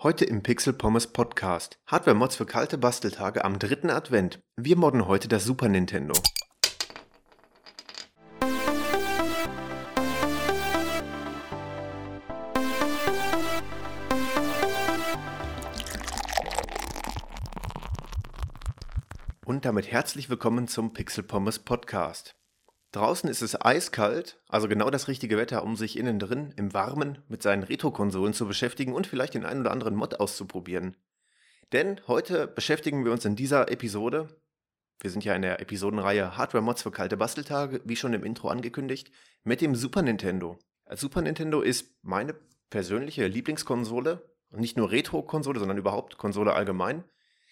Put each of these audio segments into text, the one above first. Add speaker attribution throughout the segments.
Speaker 1: Heute im Pixel Pommes Podcast. Hardware-Mods für kalte Basteltage am dritten Advent. Wir modden heute das Super Nintendo. Und damit herzlich willkommen zum Pixel Pommes Podcast. Draußen ist es eiskalt, also genau das richtige Wetter, um sich innen drin im Warmen mit seinen Retro-Konsolen zu beschäftigen und vielleicht den einen oder anderen Mod auszuprobieren. Denn heute beschäftigen wir uns in dieser Episode, wir sind ja in der Episodenreihe Hardware-Mods für kalte Basteltage, wie schon im Intro angekündigt, mit dem Super Nintendo. Super Nintendo ist meine persönliche Lieblingskonsole, nicht nur Retro-Konsole, sondern überhaupt Konsole allgemein.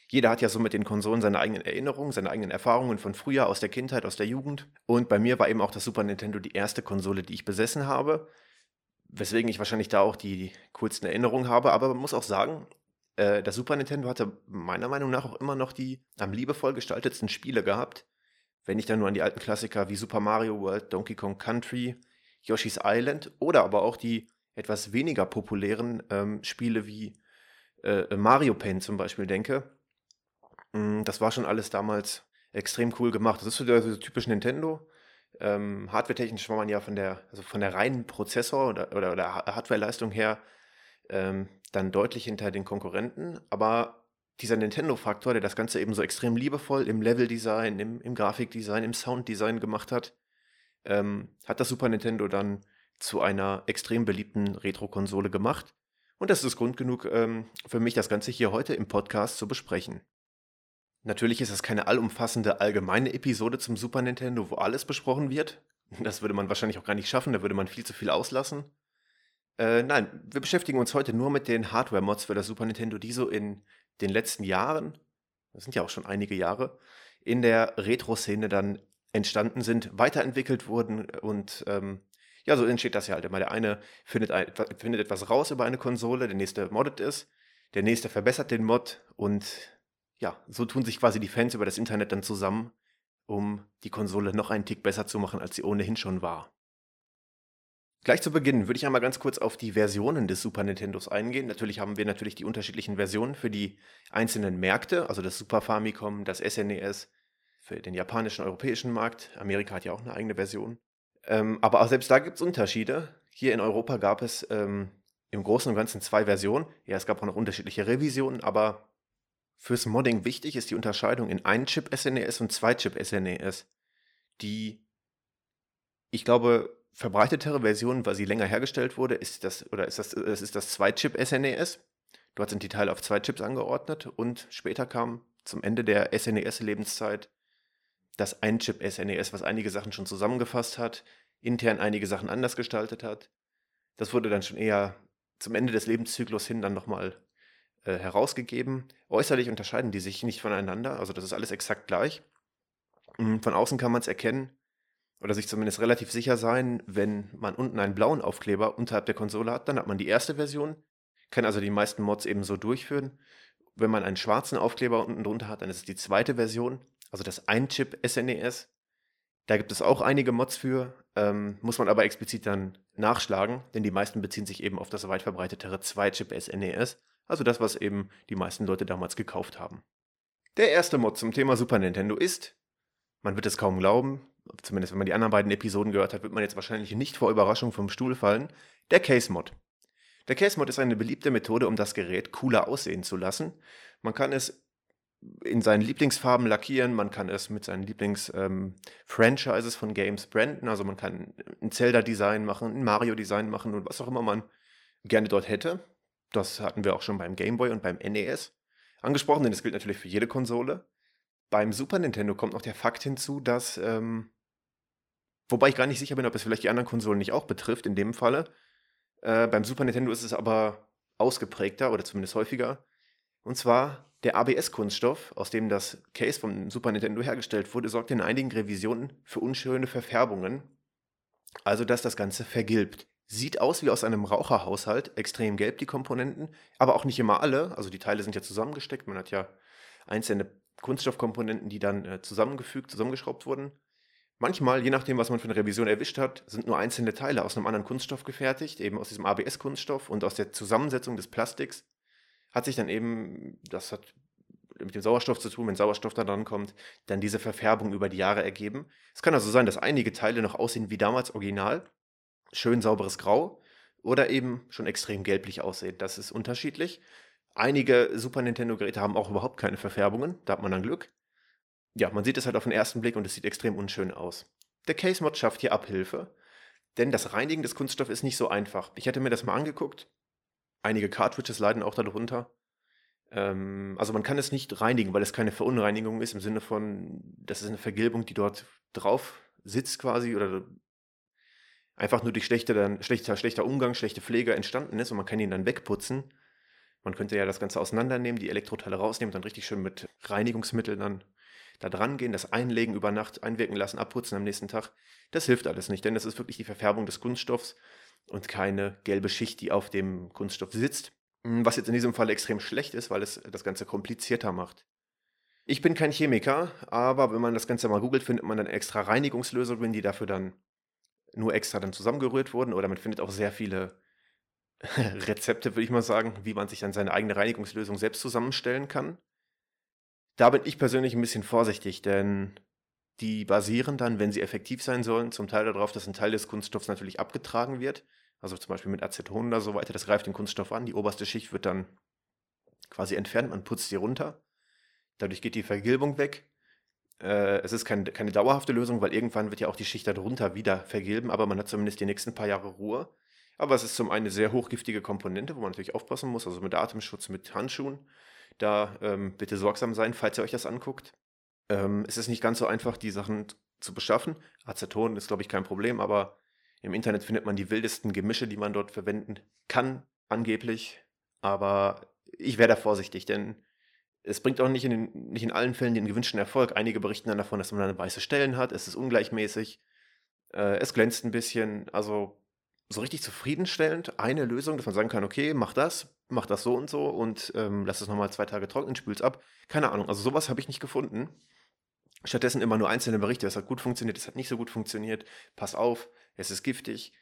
Speaker 1: Jeder hat ja so mit den Konsolen seine eigenen Erinnerungen, seine eigenen Erfahrungen von früher, aus der Kindheit, aus der Jugend. Und bei mir war eben auch das Super Nintendo die erste Konsole, die ich besessen habe. Weswegen ich wahrscheinlich da auch die coolsten Erinnerungen habe. Aber man muss auch sagen, äh, das Super Nintendo hatte meiner Meinung nach auch immer noch die am liebevoll gestaltetsten Spiele gehabt. Wenn ich dann nur an die alten Klassiker wie Super Mario World, Donkey Kong Country, Yoshi's Island oder aber auch die etwas weniger populären ähm, Spiele wie äh, Mario Paint zum Beispiel denke, das war schon alles damals extrem cool gemacht. Das ist so so typisch Nintendo. Ähm, hardwaretechnisch war man ja von der, also von der reinen Prozessor oder, oder, oder Hardwareleistung her ähm, dann deutlich hinter den Konkurrenten. Aber dieser Nintendo-Faktor, der das Ganze eben so extrem liebevoll im Leveldesign, im, im Grafikdesign, im Sounddesign gemacht hat, ähm, hat das Super Nintendo dann zu einer extrem beliebten Retro-Konsole gemacht. Und das ist Grund genug ähm, für mich, das Ganze hier heute im Podcast zu besprechen. Natürlich ist es keine allumfassende allgemeine Episode zum Super Nintendo, wo alles besprochen wird. Das würde man wahrscheinlich auch gar nicht schaffen, da würde man viel zu viel auslassen. Äh, nein, wir beschäftigen uns heute nur mit den Hardware-Mods für das Super Nintendo, die so in den letzten Jahren, das sind ja auch schon einige Jahre, in der Retro-Szene dann entstanden sind, weiterentwickelt wurden und ähm, ja, so entsteht das ja halt immer. Der eine findet, ein, findet etwas raus über eine Konsole, der nächste moddet es, der nächste verbessert den Mod und ja, so tun sich quasi die Fans über das Internet dann zusammen, um die Konsole noch einen Tick besser zu machen, als sie ohnehin schon war. Gleich zu Beginn würde ich einmal ganz kurz auf die Versionen des Super Nintendos eingehen. Natürlich haben wir natürlich die unterschiedlichen Versionen für die einzelnen Märkte, also das Super Famicom, das SNES, e für den japanischen, europäischen Markt. Amerika hat ja auch eine eigene Version. Ähm, aber auch selbst da gibt es Unterschiede. Hier in Europa gab es ähm, im Großen und Ganzen zwei Versionen. Ja, es gab auch noch unterschiedliche Revisionen, aber Fürs Modding wichtig ist die Unterscheidung in Ein-Chip-SNES e und Zwei-Chip-SNES. Die, ich glaube, verbreitetere Version, weil sie länger hergestellt wurde, ist das, oder ist das, das ist das Zwei-Chip-SNES. Dort sind die Teile auf zwei Chips angeordnet und später kam zum Ende der SNES-Lebenszeit das Ein-Chip-SNES, was einige Sachen schon zusammengefasst hat, intern einige Sachen anders gestaltet hat. Das wurde dann schon eher zum Ende des Lebenszyklus hin dann nochmal äh, herausgegeben. Äußerlich unterscheiden die sich nicht voneinander, also das ist alles exakt gleich. Hm, von außen kann man es erkennen oder sich zumindest relativ sicher sein, wenn man unten einen blauen Aufkleber unterhalb der Konsole hat, dann hat man die erste Version, kann also die meisten Mods eben so durchführen. Wenn man einen schwarzen Aufkleber unten drunter hat, dann ist es die zweite Version, also das Ein-Chip SNES. Da gibt es auch einige Mods für, ähm, muss man aber explizit dann nachschlagen, denn die meisten beziehen sich eben auf das weit verbreitetere Zwei-Chip SNES. Also das, was eben die meisten Leute damals gekauft haben. Der erste Mod zum Thema Super Nintendo ist, man wird es kaum glauben, zumindest wenn man die anderen beiden Episoden gehört hat, wird man jetzt wahrscheinlich nicht vor Überraschung vom Stuhl fallen, der Case Mod. Der Case Mod ist eine beliebte Methode, um das Gerät cooler aussehen zu lassen. Man kann es in seinen Lieblingsfarben lackieren, man kann es mit seinen Lieblings-Franchises ähm, von Games branden, also man kann ein Zelda-Design machen, ein Mario-Design machen und was auch immer man gerne dort hätte. Das hatten wir auch schon beim Game Boy und beim NES angesprochen, denn das gilt natürlich für jede Konsole. Beim Super Nintendo kommt noch der Fakt hinzu, dass, ähm, wobei ich gar nicht sicher bin, ob es vielleicht die anderen Konsolen nicht auch betrifft in dem Falle. Äh, beim Super Nintendo ist es aber ausgeprägter oder zumindest häufiger. Und zwar der ABS-Kunststoff, aus dem das Case vom Super Nintendo hergestellt wurde, sorgt in einigen Revisionen für unschöne Verfärbungen. Also, dass das Ganze vergilbt. Sieht aus wie aus einem Raucherhaushalt, extrem gelb die Komponenten, aber auch nicht immer alle. Also die Teile sind ja zusammengesteckt, man hat ja einzelne Kunststoffkomponenten, die dann äh, zusammengefügt, zusammengeschraubt wurden. Manchmal, je nachdem, was man für eine Revision erwischt hat, sind nur einzelne Teile aus einem anderen Kunststoff gefertigt, eben aus diesem ABS-Kunststoff und aus der Zusammensetzung des Plastiks hat sich dann eben, das hat mit dem Sauerstoff zu tun, wenn Sauerstoff da dran kommt, dann diese Verfärbung über die Jahre ergeben. Es kann also sein, dass einige Teile noch aussehen wie damals original, schön sauberes Grau oder eben schon extrem gelblich aussehen. Das ist unterschiedlich. Einige Super Nintendo-Geräte haben auch überhaupt keine Verfärbungen, da hat man dann Glück. Ja, man sieht es halt auf den ersten Blick und es sieht extrem unschön aus. Der Case Mod schafft hier Abhilfe, denn das Reinigen des Kunststoffs ist nicht so einfach. Ich hätte mir das mal angeguckt. Einige Cartridges leiden auch darunter. Ähm, also man kann es nicht reinigen, weil es keine Verunreinigung ist im Sinne von, das ist eine Vergilbung, die dort drauf sitzt quasi oder einfach nur durch schlechter, schlechter, schlechter Umgang, schlechte Pflege entstanden ist und man kann ihn dann wegputzen. Man könnte ja das Ganze auseinandernehmen, die Elektroteile rausnehmen dann richtig schön mit Reinigungsmitteln dann da dran gehen, das einlegen über Nacht, einwirken lassen, abputzen am nächsten Tag. Das hilft alles nicht, denn das ist wirklich die Verfärbung des Kunststoffs und keine gelbe Schicht, die auf dem Kunststoff sitzt. Hm, was jetzt in diesem Fall extrem schlecht ist, weil es das Ganze komplizierter macht. Ich bin kein Chemiker, aber wenn man das Ganze mal googelt, findet man dann extra Reinigungslösungen, die dafür dann nur extra dann zusammengerührt wurden. Oder man findet auch sehr viele Rezepte, würde ich mal sagen, wie man sich dann seine eigene Reinigungslösung selbst zusammenstellen kann. Da bin ich persönlich ein bisschen vorsichtig, denn die basieren dann, wenn sie effektiv sein sollen, zum Teil darauf, dass ein Teil des Kunststoffs natürlich abgetragen wird also zum Beispiel mit Aceton oder so weiter, das greift den Kunststoff an, die oberste Schicht wird dann quasi entfernt, man putzt sie runter. Dadurch geht die Vergilbung weg. Äh, es ist kein, keine dauerhafte Lösung, weil irgendwann wird ja auch die Schicht darunter wieder vergilben, aber man hat zumindest die nächsten paar Jahre Ruhe. Aber es ist zum einen eine sehr hochgiftige Komponente, wo man natürlich aufpassen muss, also mit Atemschutz, mit Handschuhen. Da ähm, bitte sorgsam sein, falls ihr euch das anguckt. Ähm, es ist nicht ganz so einfach, die Sachen zu beschaffen. Aceton ist, glaube ich, kein Problem, aber im Internet findet man die wildesten Gemische, die man dort verwenden kann, angeblich. Aber ich wäre da vorsichtig, denn es bringt auch nicht in, den, nicht in allen Fällen den gewünschten Erfolg. Einige berichten dann davon, dass man dann weiße Stellen hat, es ist ungleichmäßig, äh, es glänzt ein bisschen. Also so richtig zufriedenstellend eine Lösung, dass man sagen kann, okay, mach das, mach das so und so und ähm, lass es nochmal zwei Tage trocknen, spül's ab. Keine Ahnung, also sowas habe ich nicht gefunden. Stattdessen immer nur einzelne Berichte, es hat gut funktioniert, es hat nicht so gut funktioniert, pass auf, es ist giftig.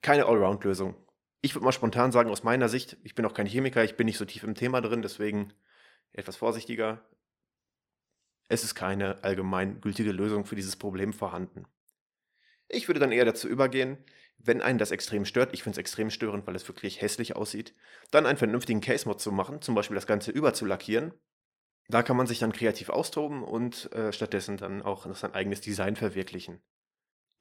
Speaker 1: Keine Allround-Lösung. Ich würde mal spontan sagen, aus meiner Sicht, ich bin auch kein Chemiker, ich bin nicht so tief im Thema drin, deswegen etwas vorsichtiger. Es ist keine allgemein gültige Lösung für dieses Problem vorhanden. Ich würde dann eher dazu übergehen, wenn einen das extrem stört, ich finde es extrem störend, weil es wirklich hässlich aussieht, dann einen vernünftigen Case-Mod zu machen, zum Beispiel das Ganze überzulackieren. Da kann man sich dann kreativ austoben und äh, stattdessen dann auch sein eigenes Design verwirklichen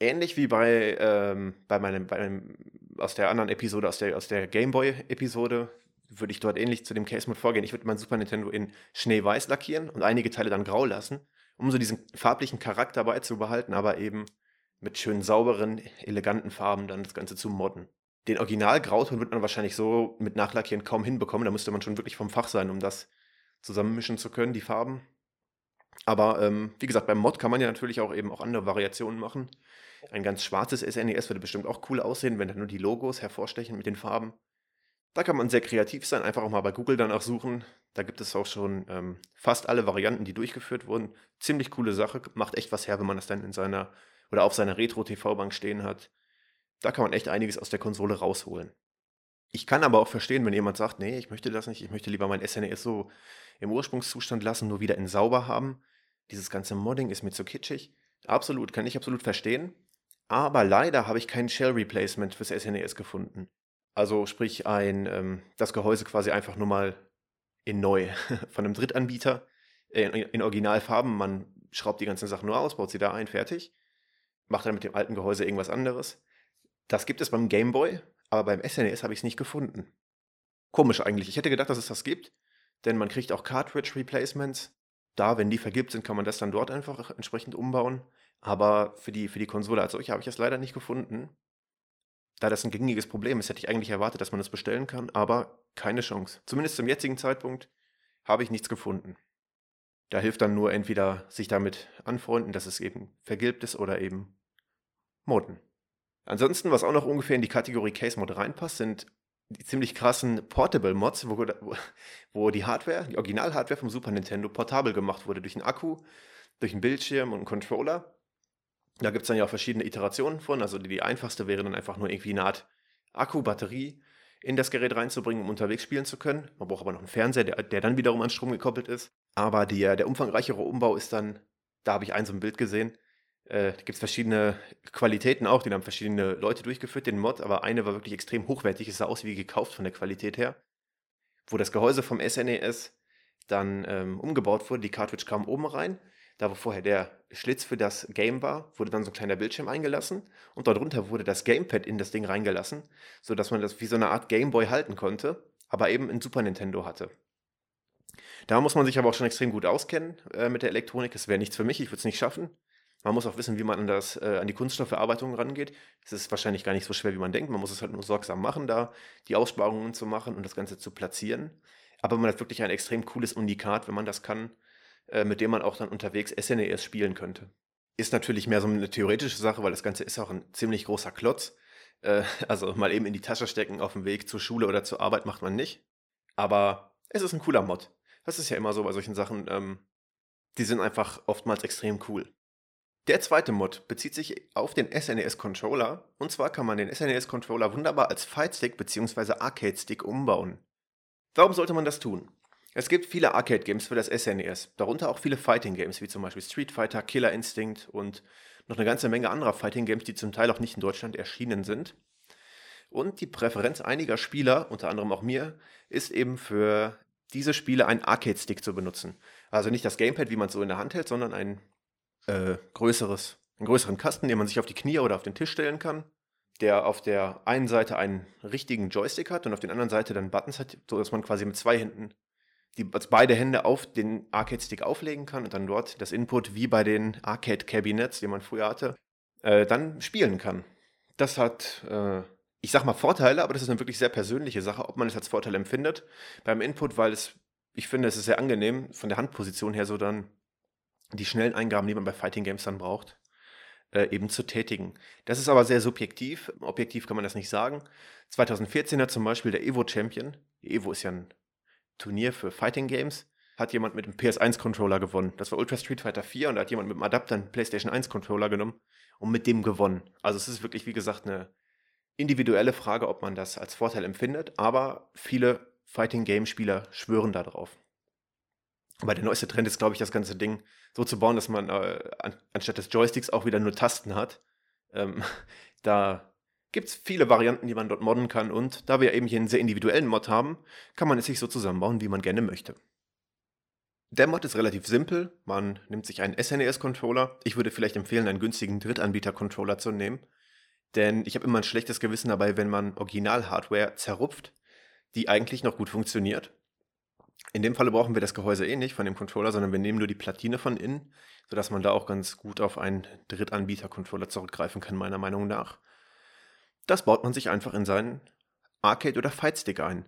Speaker 1: ähnlich wie bei, ähm, bei, meinem, bei meinem, aus der anderen Episode, aus der, aus der Gameboy-Episode, würde ich dort ähnlich zu dem Case-Mod vorgehen. Ich würde mein Super Nintendo in Schneeweiß lackieren und einige Teile dann grau lassen, um so diesen farblichen Charakter beizubehalten, aber eben mit schön sauberen, eleganten Farben dann das Ganze zu modden. Den Original-Grauton wird man wahrscheinlich so mit Nachlackieren kaum hinbekommen. Da müsste man schon wirklich vom Fach sein, um das zusammenmischen zu können, die Farben. Aber ähm, wie gesagt, beim Mod kann man ja natürlich auch eben auch andere Variationen machen. Ein ganz schwarzes SNES e würde bestimmt auch cool aussehen, wenn da nur die Logos hervorstechen mit den Farben. Da kann man sehr kreativ sein, einfach auch mal bei Google danach suchen. Da gibt es auch schon ähm, fast alle Varianten, die durchgeführt wurden. Ziemlich coole Sache, macht echt was her, wenn man das dann in seiner oder auf seiner Retro-TV-Bank stehen hat. Da kann man echt einiges aus der Konsole rausholen. Ich kann aber auch verstehen, wenn jemand sagt, nee, ich möchte das nicht, ich möchte lieber mein SNES e so im Ursprungszustand lassen, nur wieder in sauber haben. Dieses ganze Modding ist mir zu kitschig. Absolut, kann ich absolut verstehen. Aber leider habe ich kein Shell Replacement fürs SNES e gefunden. Also sprich ein, ähm, das Gehäuse quasi einfach nur mal in neu von einem Drittanbieter äh, in, in Originalfarben. Man schraubt die ganzen Sachen nur aus, baut sie da ein, fertig. Macht dann mit dem alten Gehäuse irgendwas anderes. Das gibt es beim Game Boy, aber beim SNES e habe ich es nicht gefunden. Komisch eigentlich. Ich hätte gedacht, dass es das gibt, denn man kriegt auch Cartridge Replacements. Da, wenn die vergibt sind, kann man das dann dort einfach entsprechend umbauen. Aber für die, für die Konsole als solche habe ich es leider nicht gefunden. Da das ein gängiges Problem ist, hätte ich eigentlich erwartet, dass man das bestellen kann, aber keine Chance. Zumindest zum jetzigen Zeitpunkt habe ich nichts gefunden. Da hilft dann nur entweder sich damit anfreunden, dass es eben vergilbt ist oder eben modden. Ansonsten, was auch noch ungefähr in die Kategorie Case Mod reinpasst, sind die ziemlich krassen Portable Mods, wo, wo die Hardware, die Original-Hardware vom Super Nintendo portabel gemacht wurde durch einen Akku, durch einen Bildschirm und einen Controller. Da gibt es dann ja auch verschiedene Iterationen von. Also die, die einfachste wäre dann einfach nur irgendwie eine Art Akku, Batterie, in das Gerät reinzubringen, um unterwegs spielen zu können. Man braucht aber noch einen Fernseher, der, der dann wiederum an Strom gekoppelt ist. Aber die, der umfangreichere Umbau ist dann, da habe ich ein so ein Bild gesehen, äh, da gibt es verschiedene Qualitäten auch, die haben verschiedene Leute durchgeführt, den Mod, aber eine war wirklich extrem hochwertig, es sah aus wie gekauft von der Qualität her. Wo das Gehäuse vom SNES dann ähm, umgebaut wurde, die Cartridge kam oben rein da wo vorher der Schlitz für das Game war, wurde dann so ein kleiner Bildschirm eingelassen und darunter wurde das Gamepad in das Ding reingelassen, sodass man das wie so eine Art Gameboy halten konnte, aber eben ein Super Nintendo hatte. Da muss man sich aber auch schon extrem gut auskennen äh, mit der Elektronik. Das wäre nichts für mich, ich würde es nicht schaffen. Man muss auch wissen, wie man an, das, äh, an die Kunststoffverarbeitung rangeht. Es ist wahrscheinlich gar nicht so schwer, wie man denkt. Man muss es halt nur sorgsam machen, da die Aussparungen zu machen und das Ganze zu platzieren. Aber man hat wirklich ein extrem cooles Unikat, wenn man das kann. Äh, mit dem man auch dann unterwegs SNES spielen könnte. Ist natürlich mehr so eine theoretische Sache, weil das Ganze ist auch ein ziemlich großer Klotz. Äh, also mal eben in die Tasche stecken auf dem Weg zur Schule oder zur Arbeit macht man nicht. Aber es ist ein cooler Mod. Das ist ja immer so bei solchen Sachen. Ähm, die sind einfach oftmals extrem cool. Der zweite Mod bezieht sich auf den SNES-Controller. Und zwar kann man den SNES-Controller wunderbar als Fightstick bzw. Arcade-Stick umbauen. Warum sollte man das tun? Es gibt viele Arcade-Games für das SNES, darunter auch viele Fighting-Games, wie zum Beispiel Street Fighter, Killer Instinct und noch eine ganze Menge anderer Fighting-Games, die zum Teil auch nicht in Deutschland erschienen sind. Und die Präferenz einiger Spieler, unter anderem auch mir, ist eben für diese Spiele einen Arcade-Stick zu benutzen. Also nicht das Gamepad, wie man es so in der Hand hält, sondern ein äh, größeres, einen größeren Kasten, den man sich auf die Knie oder auf den Tisch stellen kann, der auf der einen Seite einen richtigen Joystick hat und auf der anderen Seite dann Buttons hat, sodass man quasi mit zwei Händen die also beide Hände auf den Arcade-Stick auflegen kann und dann dort das Input wie bei den Arcade-Cabinets, die man früher hatte, äh, dann spielen kann. Das hat, äh, ich sag mal, Vorteile, aber das ist eine wirklich sehr persönliche Sache, ob man es als Vorteil empfindet beim Input, weil es, ich finde, es ist sehr angenehm, von der Handposition her so dann die schnellen Eingaben, die man bei Fighting Games dann braucht, äh, eben zu tätigen. Das ist aber sehr subjektiv. Objektiv kann man das nicht sagen. 2014 hat zum Beispiel der Evo Champion, Evo ist ja ein Turnier für Fighting Games hat jemand mit dem PS1-Controller gewonnen. Das war Ultra Street Fighter 4 und da hat jemand mit dem Adapter einen PlayStation 1-Controller genommen und mit dem gewonnen. Also es ist wirklich, wie gesagt, eine individuelle Frage, ob man das als Vorteil empfindet, aber viele Fighting Game-Spieler schwören darauf. Aber der neueste Trend ist, glaube ich, das ganze Ding so zu bauen, dass man äh, an, anstatt des Joysticks auch wieder nur Tasten hat. Ähm, da gibt es viele Varianten, die man dort modden kann und da wir eben hier einen sehr individuellen Mod haben, kann man es sich so zusammenbauen, wie man gerne möchte. Der Mod ist relativ simpel, man nimmt sich einen SNES-Controller, ich würde vielleicht empfehlen, einen günstigen Drittanbieter-Controller zu nehmen, denn ich habe immer ein schlechtes Gewissen dabei, wenn man Original-Hardware zerrupft, die eigentlich noch gut funktioniert. In dem Falle brauchen wir das Gehäuse eh nicht von dem Controller, sondern wir nehmen nur die Platine von innen, sodass man da auch ganz gut auf einen Drittanbieter-Controller zurückgreifen kann, meiner Meinung nach. Das baut man sich einfach in seinen Arcade- oder Fightstick ein.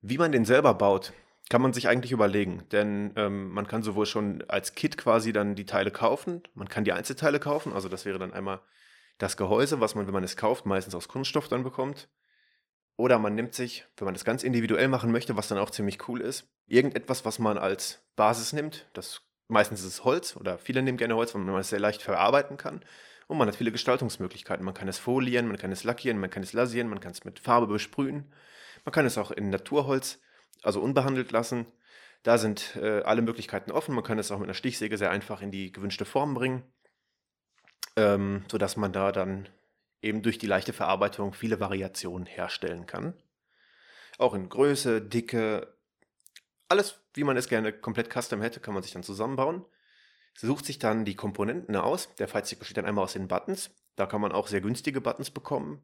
Speaker 1: Wie man den selber baut, kann man sich eigentlich überlegen, denn ähm, man kann sowohl schon als Kit quasi dann die Teile kaufen, man kann die Einzelteile kaufen, also das wäre dann einmal das Gehäuse, was man, wenn man es kauft, meistens aus Kunststoff dann bekommt. Oder man nimmt sich, wenn man das ganz individuell machen möchte, was dann auch ziemlich cool ist, irgendetwas, was man als Basis nimmt. Das meistens ist es Holz oder viele nehmen gerne Holz, weil man es sehr leicht verarbeiten kann. Und man hat viele Gestaltungsmöglichkeiten. Man kann es folieren, man kann es lackieren, man kann es lasieren, man kann es mit Farbe besprühen. Man kann es auch in Naturholz, also unbehandelt lassen. Da sind äh, alle Möglichkeiten offen. Man kann es auch mit einer Stichsäge sehr einfach in die gewünschte Form bringen, ähm, sodass man da dann eben durch die leichte Verarbeitung viele Variationen herstellen kann. Auch in Größe, Dicke, alles, wie man es gerne komplett custom hätte, kann man sich dann zusammenbauen sucht sich dann die Komponenten aus. Der Fightstick besteht dann einmal aus den Buttons. Da kann man auch sehr günstige Buttons bekommen.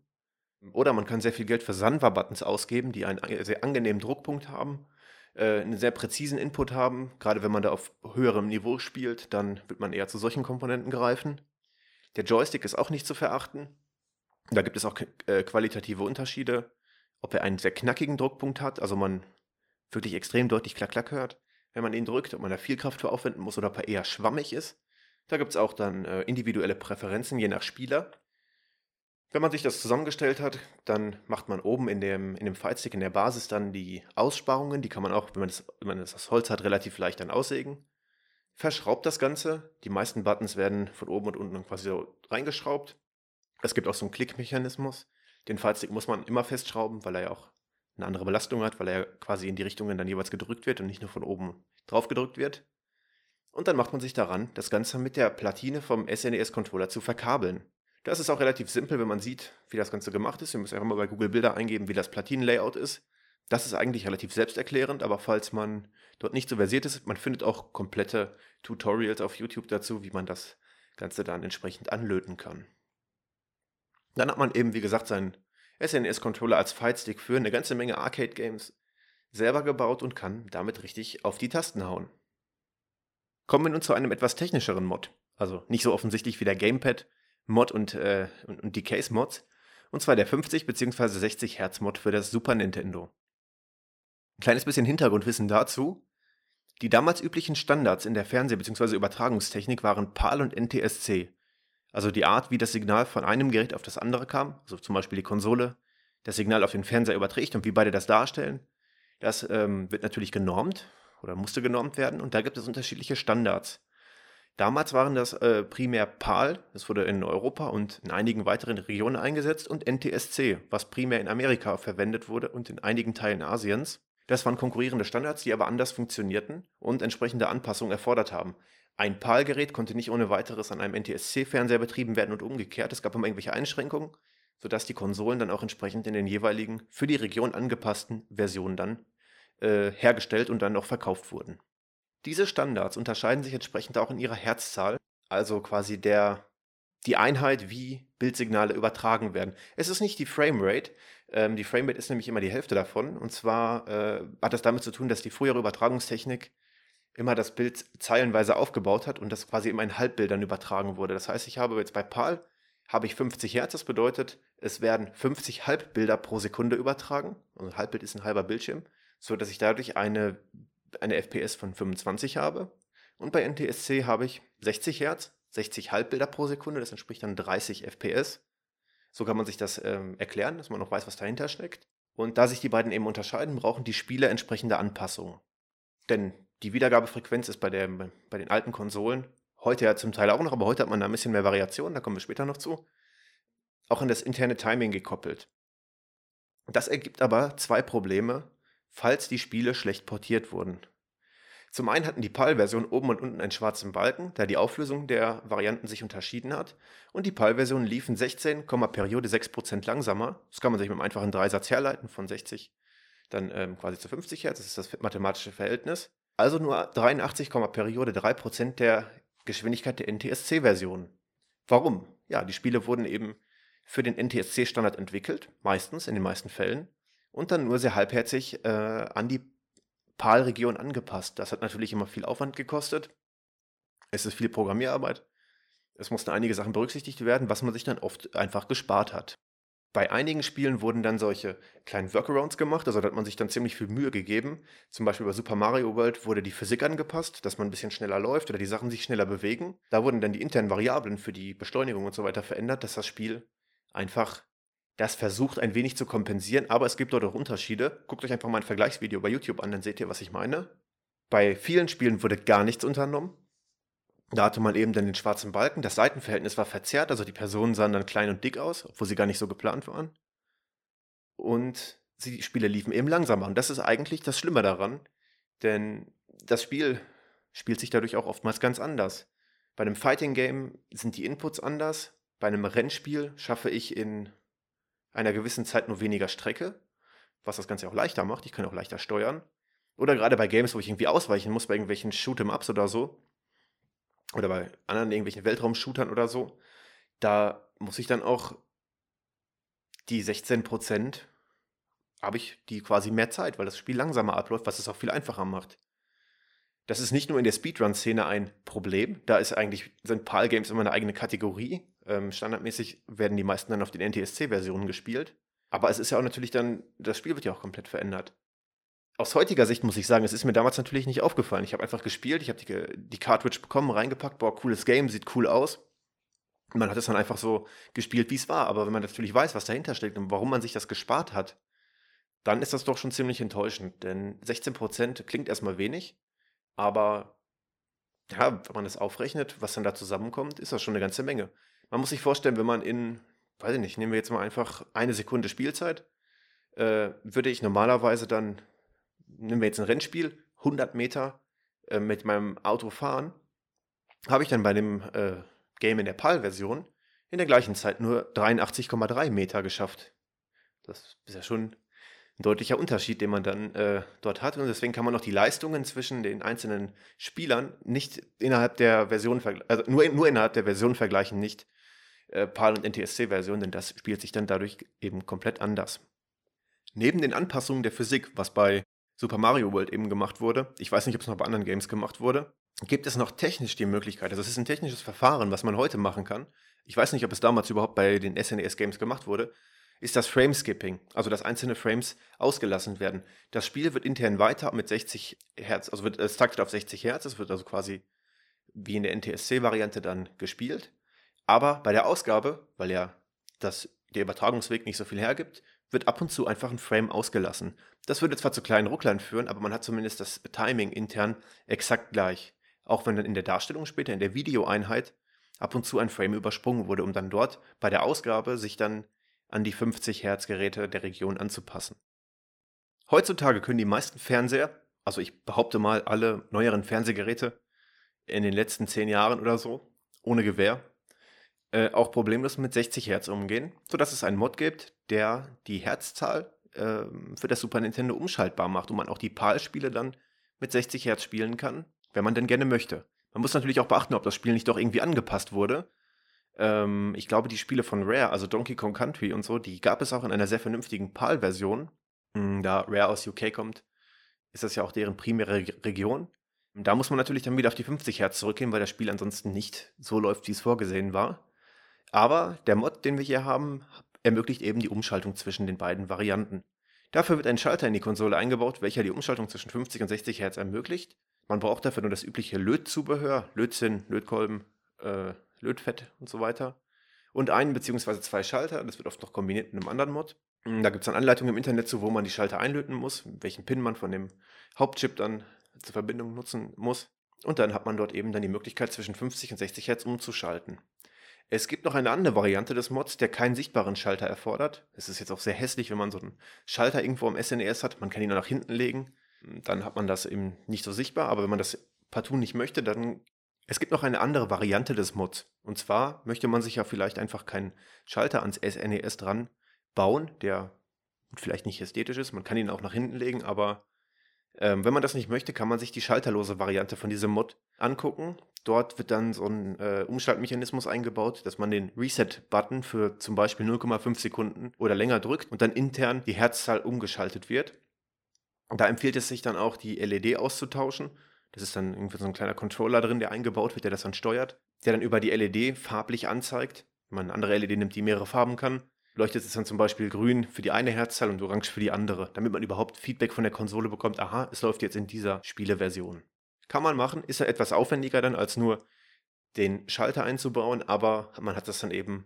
Speaker 1: Oder man kann sehr viel Geld für Sanwa-Buttons ausgeben, die einen sehr angenehmen Druckpunkt haben, äh, einen sehr präzisen Input haben. Gerade wenn man da auf höherem Niveau spielt, dann wird man eher zu solchen Komponenten greifen. Der Joystick ist auch nicht zu verachten. Da gibt es auch äh, qualitative Unterschiede, ob er einen sehr knackigen Druckpunkt hat, also man wirklich extrem deutlich Klack-Klack hört, wenn man ihn drückt, ob man da viel Kraft für aufwenden muss oder ob er eher schwammig ist. Da gibt es auch dann äh, individuelle Präferenzen, je nach Spieler. Wenn man sich das zusammengestellt hat, dann macht man oben in dem, in dem Fightstick, in der Basis dann die Aussparungen. Die kann man auch, wenn man, das, wenn man das Holz hat, relativ leicht dann aussägen. Verschraubt das Ganze. Die meisten Buttons werden von oben und unten quasi so reingeschraubt. Es gibt auch so einen Klickmechanismus. Den Fightstick muss man immer festschrauben, weil er ja auch eine andere Belastung hat, weil er quasi in die Richtungen dann jeweils gedrückt wird und nicht nur von oben drauf gedrückt wird. Und dann macht man sich daran, das Ganze mit der Platine vom SNES-Controller zu verkabeln. Das ist auch relativ simpel, wenn man sieht, wie das Ganze gemacht ist. Ihr müsst einfach mal bei Google Bilder eingeben, wie das Platinenlayout ist. Das ist eigentlich relativ selbsterklärend, aber falls man dort nicht so versiert ist, man findet auch komplette Tutorials auf YouTube dazu, wie man das Ganze dann entsprechend anlöten kann. Dann hat man eben, wie gesagt, seinen SNES-Controller als Fightstick für eine ganze Menge Arcade-Games selber gebaut und kann damit richtig auf die Tasten hauen. Kommen wir nun zu einem etwas technischeren Mod. Also nicht so offensichtlich wie der Gamepad-Mod und, äh, und, die Case-Mods. Und zwar der 50 bzw. 60 Hertz Mod für das Super Nintendo. Ein kleines bisschen Hintergrundwissen dazu. Die damals üblichen Standards in der Fernseh- bzw. Übertragungstechnik waren PAL und NTSC. Also die Art, wie das Signal von einem Gerät auf das andere kam, also zum Beispiel die Konsole, das Signal auf den Fernseher überträgt und wie beide das darstellen, das ähm, wird natürlich genormt oder musste genormt werden und da gibt es unterschiedliche Standards. Damals waren das äh, primär PAL, das wurde in Europa und in einigen weiteren Regionen eingesetzt, und NTSC, was primär in Amerika verwendet wurde und in einigen Teilen Asiens. Das waren konkurrierende Standards, die aber anders funktionierten und entsprechende Anpassungen erfordert haben. Ein PAL-Gerät konnte nicht ohne weiteres an einem NTSC-Fernseher betrieben werden und umgekehrt. Es gab immer irgendwelche Einschränkungen, sodass die Konsolen dann auch entsprechend in den jeweiligen für die Region angepassten Versionen dann äh, hergestellt und dann auch verkauft wurden. Diese Standards unterscheiden sich entsprechend auch in ihrer Herzzahl, also quasi der die Einheit, wie Bildsignale übertragen werden. Es ist nicht die Framerate. Ähm, die Framerate ist nämlich immer die Hälfte davon. Und zwar äh, hat das damit zu tun, dass die frühere Übertragungstechnik immer das Bild zeilenweise aufgebaut hat und das quasi immer in Halbbildern übertragen wurde. Das heißt, ich habe jetzt bei PAL habe ich 50 Hertz, das bedeutet, es werden 50 Halbbilder pro Sekunde übertragen. Also ein Halbbild ist ein halber Bildschirm, so dass ich dadurch eine, eine FPS von 25 habe. Und bei NTSC habe ich 60 Hertz, 60 Halbbilder pro Sekunde, das entspricht dann 30 FPS. So kann man sich das ähm, erklären, dass man noch weiß, was dahinter steckt. Und da sich die beiden eben unterscheiden, brauchen die Spieler entsprechende Anpassungen. Denn die Wiedergabefrequenz ist bei, der, bei den alten Konsolen, heute ja zum Teil auch noch, aber heute hat man da ein bisschen mehr Variation, da kommen wir später noch zu, auch an das interne Timing gekoppelt. Das ergibt aber zwei Probleme, falls die Spiele schlecht portiert wurden. Zum einen hatten die PAL-Versionen oben und unten einen schwarzen Balken, da die Auflösung der Varianten sich unterschieden hat. Und die PAL-Versionen liefen 16, Periode 6% langsamer. Das kann man sich mit einem einfachen Dreisatz herleiten, von 60 dann ähm, quasi zu 50 Hertz. Das ist das mathematische Verhältnis. Also nur 83, Periode 3% der Geschwindigkeit der NTSC-Version. Warum? Ja, die Spiele wurden eben für den NTSC-Standard entwickelt, meistens, in den meisten Fällen, und dann nur sehr halbherzig äh, an die PAL-Region angepasst. Das hat natürlich immer viel Aufwand gekostet. Es ist viel Programmierarbeit. Es mussten einige Sachen berücksichtigt werden, was man sich dann oft einfach gespart hat. Bei einigen Spielen wurden dann solche kleinen Workarounds gemacht, also da hat man sich dann ziemlich viel Mühe gegeben. Zum Beispiel bei Super Mario World wurde die Physik angepasst, dass man ein bisschen schneller läuft oder die Sachen sich schneller bewegen. Da wurden dann die internen Variablen für die Beschleunigung und so weiter verändert, dass das Spiel einfach das versucht ein wenig zu kompensieren, aber es gibt dort auch Unterschiede. Guckt euch einfach mal ein Vergleichsvideo bei YouTube an, dann seht ihr, was ich meine. Bei vielen Spielen wurde gar nichts unternommen. Da hatte man eben dann den schwarzen Balken. Das Seitenverhältnis war verzerrt, also die Personen sahen dann klein und dick aus, obwohl sie gar nicht so geplant waren. Und die Spiele liefen eben langsamer. Und das ist eigentlich das Schlimme daran, denn das Spiel spielt sich dadurch auch oftmals ganz anders. Bei einem Fighting Game sind die Inputs anders. Bei einem Rennspiel schaffe ich in einer gewissen Zeit nur weniger Strecke, was das Ganze auch leichter macht. Ich kann auch leichter steuern. Oder gerade bei Games, wo ich irgendwie ausweichen muss, bei irgendwelchen Shoot'em-Ups oder so, oder bei anderen irgendwelchen Weltraum-Shootern oder so, da muss ich dann auch die 16% habe ich die quasi mehr Zeit, weil das Spiel langsamer abläuft, was es auch viel einfacher macht. Das ist nicht nur in der Speedrun-Szene ein Problem, da ist eigentlich, sind PAL-Games immer eine eigene Kategorie. Ähm, standardmäßig werden die meisten dann auf den NTSC-Versionen gespielt. Aber es ist ja auch natürlich dann, das Spiel wird ja auch komplett verändert aus heutiger Sicht muss ich sagen, es ist mir damals natürlich nicht aufgefallen. Ich habe einfach gespielt, ich habe die, die Cartridge bekommen, reingepackt, boah, cooles Game, sieht cool aus. Man hat es dann einfach so gespielt, wie es war. Aber wenn man natürlich weiß, was dahinter steckt und warum man sich das gespart hat, dann ist das doch schon ziemlich enttäuschend. Denn 16% klingt erstmal wenig, aber ja, wenn man das aufrechnet, was dann da zusammenkommt, ist das schon eine ganze Menge. Man muss sich vorstellen, wenn man in, weiß ich nicht, nehmen wir jetzt mal einfach eine Sekunde Spielzeit, äh, würde ich normalerweise dann, nehmen wir jetzt ein Rennspiel, 100 Meter äh, mit meinem Auto fahren, habe ich dann bei dem äh, Game in der PAL-Version in der gleichen Zeit nur 83,3 Meter geschafft. Das ist ja schon ein deutlicher Unterschied, den man dann äh, dort hat. Und deswegen kann man auch die Leistungen zwischen den einzelnen Spielern nicht innerhalb der Version, also nur, nur innerhalb der Version vergleichen, nicht äh, PAL und NTSC-Version, denn das spielt sich dann dadurch eben komplett anders. Neben den Anpassungen der Physik, was bei Super Mario World eben gemacht wurde, ich weiß nicht, ob es noch bei anderen Games gemacht wurde, gibt es noch technisch die Möglichkeit, also es ist ein technisches Verfahren, was man heute machen kann. Ich weiß nicht, ob es damals überhaupt bei den SNES-Games gemacht wurde, ist das Frame-Skipping, also dass einzelne Frames ausgelassen werden. Das Spiel wird intern weiter mit 60 Hertz, also wird, es taktet auf 60 Hertz, es wird also quasi wie in der NTSC-Variante dann gespielt. Aber bei der Ausgabe, weil ja das, der Übertragungsweg nicht so viel hergibt, wird ab und zu einfach ein Frame ausgelassen. Das würde zwar zu kleinen Rucklern führen, aber man hat zumindest das Timing intern exakt gleich. Auch wenn dann in der Darstellung später, in der Videoeinheit, ab und zu ein Frame übersprungen wurde, um dann dort bei der Ausgabe sich dann an die 50 Hertz Geräte der Region anzupassen. Heutzutage können die meisten Fernseher, also ich behaupte mal alle neueren Fernsehgeräte in den letzten 10 Jahren oder so, ohne Gewehr, äh, auch problemlos mit 60 Hertz umgehen, sodass es einen Mod gibt, der die Herzzahl äh, für das Super Nintendo umschaltbar macht und man auch die PAL-Spiele dann mit 60 Hertz spielen kann, wenn man denn gerne möchte. Man muss natürlich auch beachten, ob das Spiel nicht doch irgendwie angepasst wurde. Ähm, ich glaube, die Spiele von Rare, also Donkey Kong Country und so, die gab es auch in einer sehr vernünftigen PAL-Version. Hm, da Rare aus UK kommt, ist das ja auch deren primäre Region. Da muss man natürlich dann wieder auf die 50 Hertz zurückgehen, weil das Spiel ansonsten nicht so läuft, wie es vorgesehen war. Aber der Mod, den wir hier haben, ermöglicht eben die Umschaltung zwischen den beiden Varianten. Dafür wird ein Schalter in die Konsole eingebaut, welcher die Umschaltung zwischen 50 und 60 Hertz ermöglicht. Man braucht dafür nur das übliche Lötzubehör, Lötzinn, Lötkolben, äh, Lötfett und so weiter. Und einen bzw. zwei Schalter, das wird oft noch kombiniert mit einem anderen Mod. Da gibt es dann Anleitungen im Internet zu, wo man die Schalter einlöten muss, welchen Pin man von dem Hauptchip dann zur Verbindung nutzen muss. Und dann hat man dort eben dann die Möglichkeit, zwischen 50 und 60 Hertz umzuschalten. Es gibt noch eine andere Variante des Mods, der keinen sichtbaren Schalter erfordert. Es ist jetzt auch sehr hässlich, wenn man so einen Schalter irgendwo am SNES e hat. Man kann ihn nur nach hinten legen. Dann hat man das eben nicht so sichtbar. Aber wenn man das partout nicht möchte, dann. Es gibt noch eine andere Variante des Mods. Und zwar möchte man sich ja vielleicht einfach keinen Schalter ans SNES e dran bauen, der vielleicht nicht ästhetisch ist. Man kann ihn auch nach hinten legen, aber ähm, wenn man das nicht möchte, kann man sich die schalterlose Variante von diesem Mod angucken. Dort wird dann so ein äh, Umschaltmechanismus eingebaut, dass man den Reset-Button für zum Beispiel 0,5 Sekunden oder länger drückt und dann intern die Herzzahl umgeschaltet wird. Da empfiehlt es sich dann auch, die LED auszutauschen. Das ist dann irgendwie so ein kleiner Controller drin, der eingebaut wird, der das dann steuert, der dann über die LED farblich anzeigt. Wenn man eine andere LED nimmt, die mehrere Farben kann, leuchtet es dann zum Beispiel grün für die eine Herzzahl und orange für die andere, damit man überhaupt Feedback von der Konsole bekommt, aha, es läuft jetzt in dieser Spieleversion. Kann man machen, ist ja etwas aufwendiger dann als nur den Schalter einzubauen, aber man hat das dann eben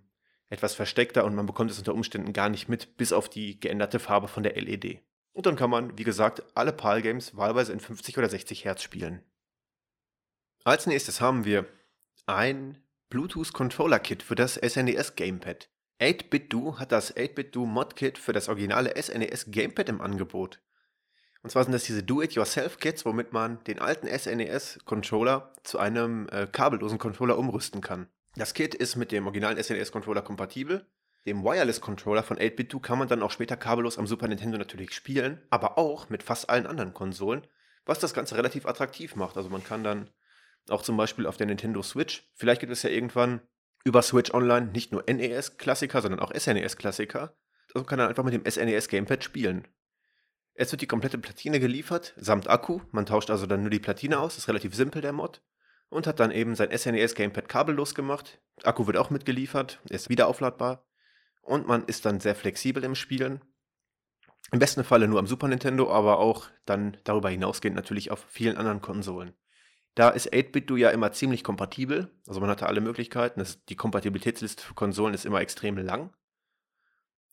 Speaker 1: etwas versteckter und man bekommt es unter Umständen gar nicht mit, bis auf die geänderte Farbe von der LED. Und dann kann man, wie gesagt, alle PAL-Games wahlweise in 50 oder 60 Hertz spielen. Als nächstes haben wir ein Bluetooth Controller Kit für das SNES e Gamepad. 8BitDo hat das 8BitDo Mod-Kit für das originale SNES e Gamepad im Angebot. Und zwar sind das diese Do-It-Yourself-Kits, womit man den alten SNES-Controller zu einem äh, kabellosen Controller umrüsten kann. Das Kit ist mit dem originalen SNES-Controller kompatibel. Dem Wireless-Controller von 8BitDo kann man dann auch später kabellos am Super Nintendo natürlich spielen, aber auch mit fast allen anderen Konsolen, was das Ganze relativ attraktiv macht. Also man kann dann auch zum Beispiel auf der Nintendo Switch, vielleicht gibt es ja irgendwann über Switch Online nicht nur NES-Klassiker, sondern auch SNES-Klassiker. Also kann er einfach mit dem SNES-Gamepad spielen. Es wird die komplette Platine geliefert, samt Akku. Man tauscht also dann nur die Platine aus, ist relativ simpel der Mod. Und hat dann eben sein SNES-Gamepad kabellos gemacht. Akku wird auch mitgeliefert, ist wieder aufladbar. Und man ist dann sehr flexibel im Spielen. Im besten Falle nur am Super Nintendo, aber auch dann darüber hinausgehend natürlich auf vielen anderen Konsolen. Da ist 8-Bit-Do ja immer ziemlich kompatibel. Also man hatte alle Möglichkeiten. Das, die Kompatibilitätsliste für Konsolen ist immer extrem lang.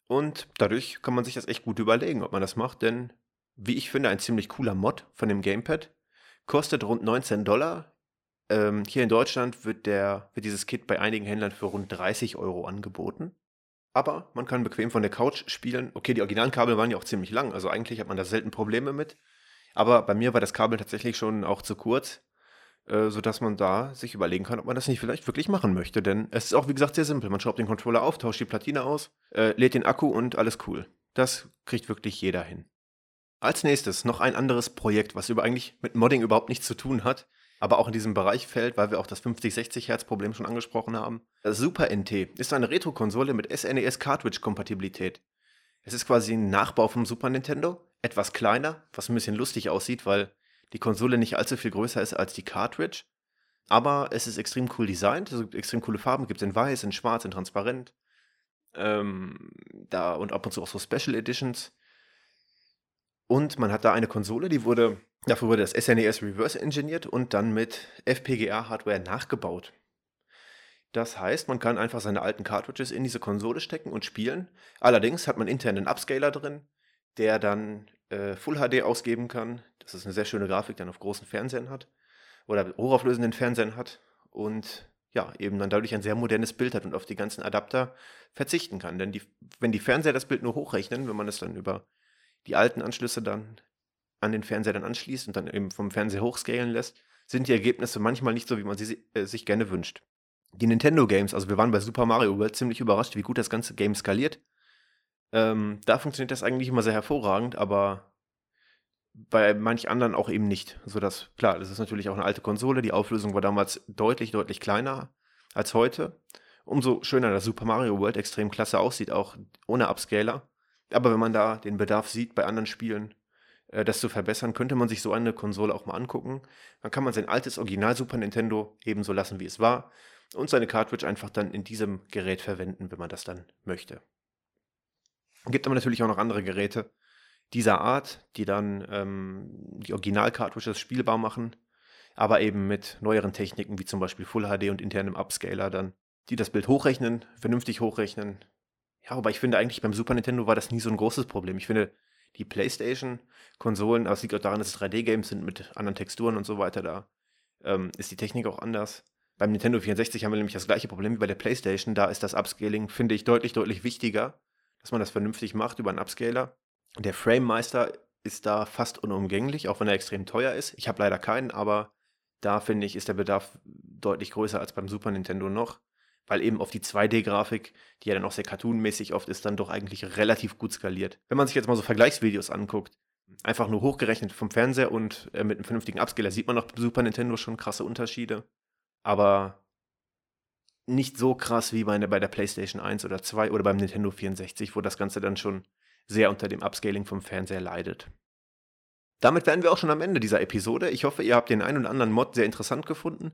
Speaker 1: Und dadurch kann man sich das echt gut überlegen, ob man das macht, denn wie ich finde, ein ziemlich cooler Mod von dem Gamepad. Kostet rund 19 Dollar. Ähm, hier in Deutschland wird, der, wird dieses Kit bei einigen Händlern für rund 30 Euro angeboten. aber man kann bequem von der Couch spielen. Okay, die originalen Kabel waren ja auch ziemlich lang, also eigentlich hat man da selten Probleme mit. Aber bei mir war das Kabel tatsächlich schon auch zu kurz, äh, sodass man da sich überlegen kann, ob man das nicht vielleicht wirklich machen möchte. Denn es ist auch, wie gesagt, sehr simpel. Man schraubt den Controller auf, tauscht die Platine aus, äh, lädt den Akku und alles cool. Das kriegt wirklich jeder hin. Als nächstes noch ein anderes Projekt, was über eigentlich mit Modding überhaupt nichts zu tun hat, aber auch in diesem Bereich fällt, weil wir auch das 50-60 Hertz Problem schon angesprochen haben. Das Super NT ist eine Retro-Konsole mit SNES Cartridge Kompatibilität. Es ist quasi ein Nachbau vom Super Nintendo, etwas kleiner, was ein bisschen lustig aussieht, weil die Konsole nicht allzu viel größer ist als die Cartridge. Aber es ist extrem cool designt, es gibt extrem coole Farben, gibt es in weiß, in schwarz, in transparent. Ähm, da und ab und zu auch so Special Editions. Und man hat da eine Konsole, die wurde, dafür wurde das SNES e reverse engineert und dann mit FPGA-Hardware nachgebaut. Das heißt, man kann einfach seine alten Cartridges in diese Konsole stecken und spielen. Allerdings hat man intern einen Upscaler drin, der dann äh, Full HD ausgeben kann. Das ist eine sehr schöne Grafik, dann auf großen Fernsehern hat. Oder hochauflösenden Fernsehern hat. Und ja, eben dann dadurch ein sehr modernes Bild hat und auf die ganzen Adapter verzichten kann. Denn die, wenn die Fernseher das Bild nur hochrechnen, wenn man es dann über die alten Anschlüsse dann an den Fernseher dann anschließt und dann eben vom Fernseher hochscalen lässt, sind die Ergebnisse manchmal nicht so, wie man sie äh, sich gerne wünscht. Die Nintendo Games, also wir waren bei Super Mario World ziemlich überrascht, wie gut das ganze Game skaliert. Ähm, da funktioniert das eigentlich immer sehr hervorragend, aber bei manch anderen auch eben nicht. Sodass, klar, das ist natürlich auch eine alte Konsole. Die Auflösung war damals deutlich, deutlich kleiner als heute. Umso schöner, dass Super Mario World extrem klasse aussieht, auch ohne Upscaler. Aber wenn man da den Bedarf sieht, bei anderen Spielen äh, das zu verbessern, könnte man sich so eine Konsole auch mal angucken. Dann kann man sein altes Original Super Nintendo ebenso lassen, wie es war und seine Cartridge einfach dann in diesem Gerät verwenden, wenn man das dann möchte. Gibt aber natürlich auch noch andere Geräte dieser Art, die dann ähm, die Original-Cartridges spielbar machen, aber eben mit neueren Techniken wie zum Beispiel Full HD und internem Upscaler dann, die das Bild hochrechnen, vernünftig hochrechnen. Ja, aber ich finde eigentlich beim Super Nintendo war das nie so ein großes Problem. Ich finde die PlayStation-Konsolen, aber es liegt auch daran, dass es 3D-Games sind mit anderen Texturen und so weiter, da ähm, ist die Technik auch anders. Beim Nintendo 64 haben wir nämlich das gleiche Problem wie bei der PlayStation. Da ist das Upscaling, finde ich, deutlich, deutlich wichtiger, dass man das vernünftig macht über einen Upscaler. Der Frame-Meister ist da fast unumgänglich, auch wenn er extrem teuer ist. Ich habe leider keinen, aber da finde ich, ist der Bedarf deutlich größer als beim Super Nintendo noch, weil eben auf die 2D-Grafik, die ja dann auch sehr cartoonmäßig oft ist, dann doch eigentlich relativ gut skaliert. Wenn man sich jetzt mal so Vergleichsvideos anguckt, einfach nur hochgerechnet vom Fernseher und äh, mit einem vernünftigen Upscaler sieht man beim Super Nintendo schon krasse Unterschiede aber nicht so krass wie bei der, bei der PlayStation 1 oder 2 oder beim Nintendo 64, wo das Ganze dann schon sehr unter dem Upscaling vom Fernseher leidet. Damit wären wir auch schon am Ende dieser Episode. Ich hoffe, ihr habt den einen oder anderen Mod sehr interessant gefunden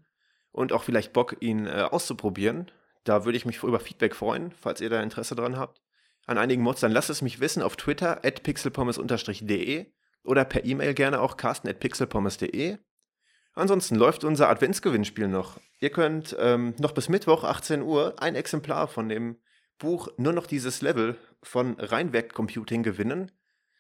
Speaker 1: und auch vielleicht Bock, ihn äh, auszuprobieren. Da würde ich mich über Feedback freuen, falls ihr da Interesse dran habt. An einigen Mods, dann lasst es mich wissen auf Twitter at pixelpommes-de oder per E-Mail gerne auch carsten at pixelpommes.de. Ansonsten läuft unser Adventsgewinnspiel noch. Ihr könnt ähm, noch bis Mittwoch 18 Uhr ein Exemplar von dem Buch Nur noch dieses Level von Rheinwerk Computing gewinnen.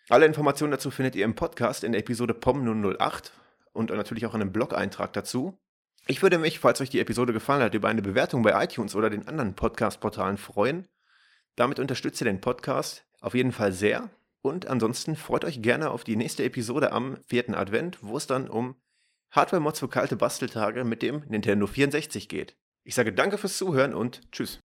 Speaker 1: Alle Informationen dazu findet ihr im Podcast in der Episode POM 008 und natürlich auch in einem Blog-Eintrag dazu. Ich würde mich, falls euch die Episode gefallen hat, über eine Bewertung bei iTunes oder den anderen Podcast-Portalen freuen. Damit unterstützt ihr den Podcast auf jeden Fall sehr. Und ansonsten freut euch gerne auf die nächste Episode am vierten Advent, wo es dann um Hardware-Mods für kalte Basteltage mit dem Nintendo 64 geht. Ich sage danke fürs Zuhören und tschüss.